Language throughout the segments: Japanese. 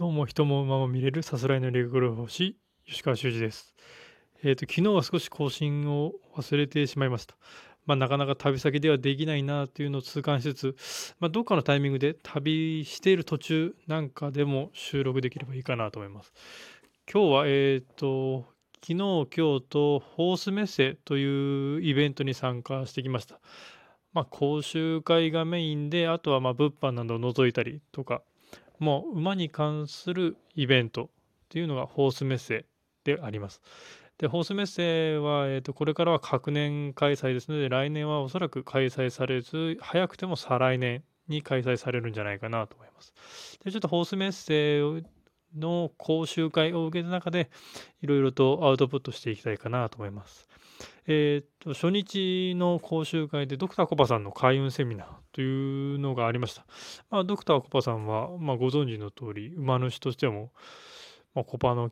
どうも人も馬も見れるさすらいの理学療法士吉川修司です。えっ、と昨日は少し更新を忘れてしまいました。まあ、なかなか旅先ではできないなというのを痛感しつつ、まあ、どっかのタイミングで旅している途中なんかでも収録できればいいかなと思います。今日はえっ、と昨日今日とホースメッセというイベントに参加してきました。まあ、講習会がメインであとはま物販などを除いたりとかもう馬に関するイベントっていうのがホースメッセであります。で、ホースメッセは、えー、とこれからは各年開催ですので、来年はおそらく開催されず、早くても再来年に開催されるんじゃないかなと思います。で、ちょっとホースメッセの講習会を受けた中で、いろいろとアウトプットしていきたいかなと思います。えー、と初日の講習会でドクターコパさんの開運セミナーというのがありました。まあ、ドクターコパさんは、まあ、ご存知の通り馬主としても、まあ、コパの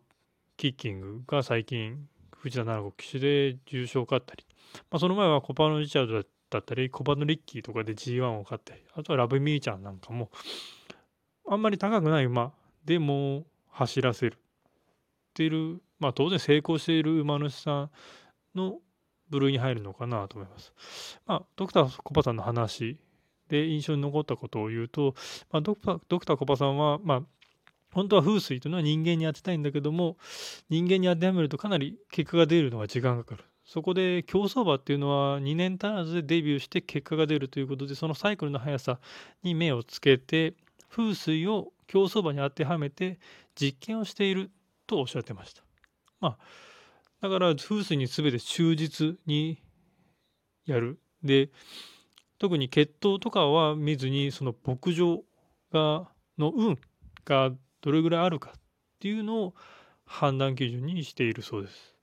キッキングが最近藤田七子騎手で重賞を勝ったり、まあ、その前はコパのリチャードだったりコパのリッキーとかで G1 を勝ったりあとはラブミーちゃんなんかもあんまり高くない馬でも走らせるっている、まあ、当然成功している馬主さんの部類に入るのかなと思います。まあ、ドクターコパさんの話で印象に残ったことを言うと、まあ、ドクターコパさんは、まあ、本当は風水というのは人間に当てたいんだけども人間に当てはめるとかなり結果が出るのが時間がかかる。そこで競走馬っていうのは2年足らずでデビューして結果が出るということでそのサイクルの速さに目をつけて風水を競走馬に当てはめて実験をしているとおっしゃってました。まあだから風水に全て忠実にやる。で特に血統とかは見ずにその牧場がの運がどれぐらいあるかっていうのを判断基準にしているそうです。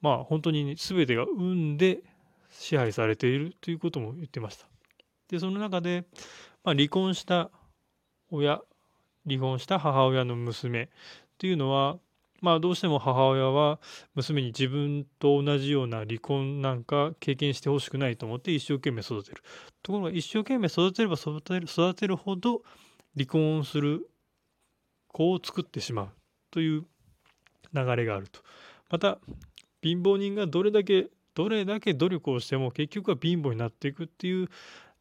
まあ本当に、ね、全てが運で支配されているということも言ってました。でその中で、まあ、離婚した親離婚した母親の娘っていうのはまあどうしても母親は娘に自分と同じような離婚なんか経験してほしくないと思って一生懸命育てる。ところが一生懸命育てれば育てる育てるほど離婚する子を作ってしまうという流れがあると。また貧乏人がどれだけどれだけ努力をしても結局は貧乏になっていくっていう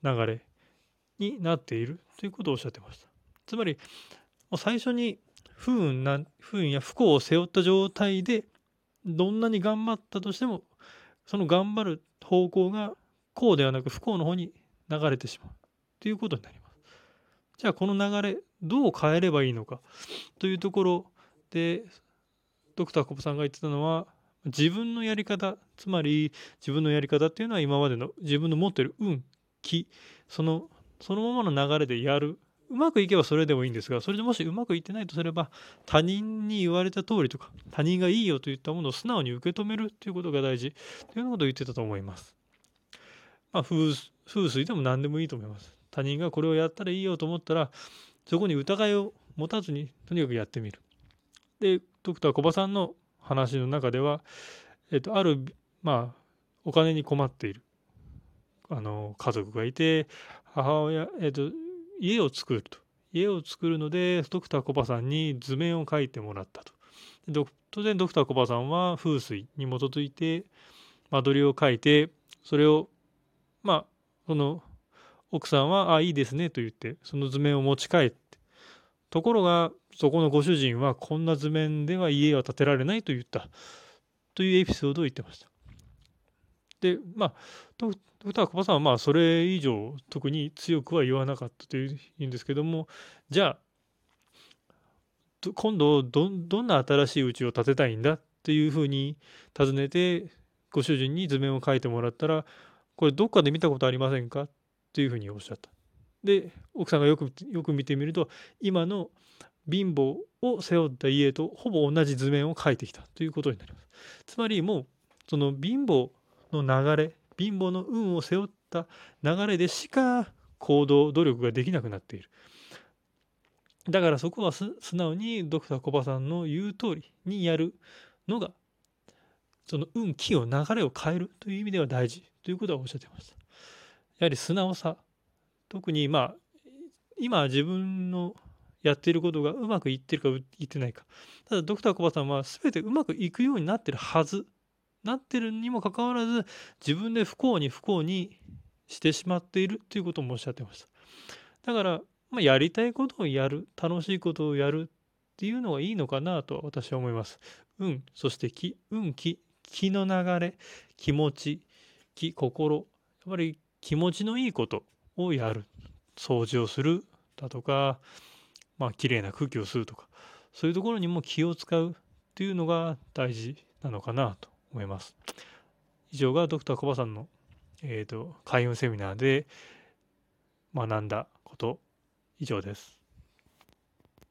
流れになっているということをおっしゃってました。つまり最初に不運な不運や不幸を背負った状態でどんなに頑張ったとしてもその頑張る方向が幸ではなく不幸の方に流れてしまうということになります。じゃあこの流れどう変えればいいのかというところでドクターコプさんが言ってたのは自分のやり方つまり自分のやり方っていうのは今までの自分の持ってる運気そのそのままの流れでやるうまくいけばそれでもいいんですがそれでもしうまくいってないとすれば他人に言われた通りとか他人がいいよといったものを素直に受け止めるということが大事というようなことを言ってたと思います。まあ、風水でも何でもいいと思います。他人がこれをやったらいいよと思ったらそこに疑いを持たずにとにかくやってみる。でドクター小葉さんの話の中では、えっと、ある、まあ、お金に困っているあの家族がいて母親、えっと、家を作ると。家を作るのでドクターコパさんに図面を描いてもらったと。当然ドクターコパさんは風水に基づいて間取りを描いてそれをまあその奥さんは「あいいですね」と言ってその図面を持ち帰って。ところがそこのご主人はこんな図面では家は建てられないと言った。というエピソードを言ってました。でまあドクターコパさんはまあそれ以上特に強くは言わなかったというんですけどもじゃあ今度どどんな新しい家を建てたいんだっていうふうに尋ねてご主人に図面を描いてもらったらこれどっかで見たことありませんかっていうふうにおっしゃった。で奥さんがよくよく見てみると今の貧乏を背負った家とほぼ同じ図面を描いてきたということになります。つまりもうその貧乏の流れ貧乏の運を背負った流れでしか行動努力ができなくなっている。だからそこは素直にドクターコバさんの言う通りにやるのがその運気を流れを変えるという意味では大事ということはおっしゃってました。やはり素直さ特にまあ今自分のやっていることがうまくいってるかいってないか。ただ、ドクターコバさんは全てうまくいくようになってるはず。なってるにもかかわらず、自分で不幸に不幸にしてしまっているということもおっしゃってました。だから、まあ、やりたいことをやる、楽しいことをやるっていうのがいいのかなと私は思います。運、そして気、運気、気の流れ、気持ち、気、心、やっぱり気持ちのいいことをやる。掃除をするだとか、まあ、綺麗な空気を吸うとか、そういうところにも気を使うっていうのが大事なのかなと思います。以上がドクターコバさんの、えーと、開運セミナーで学んだこと以上です。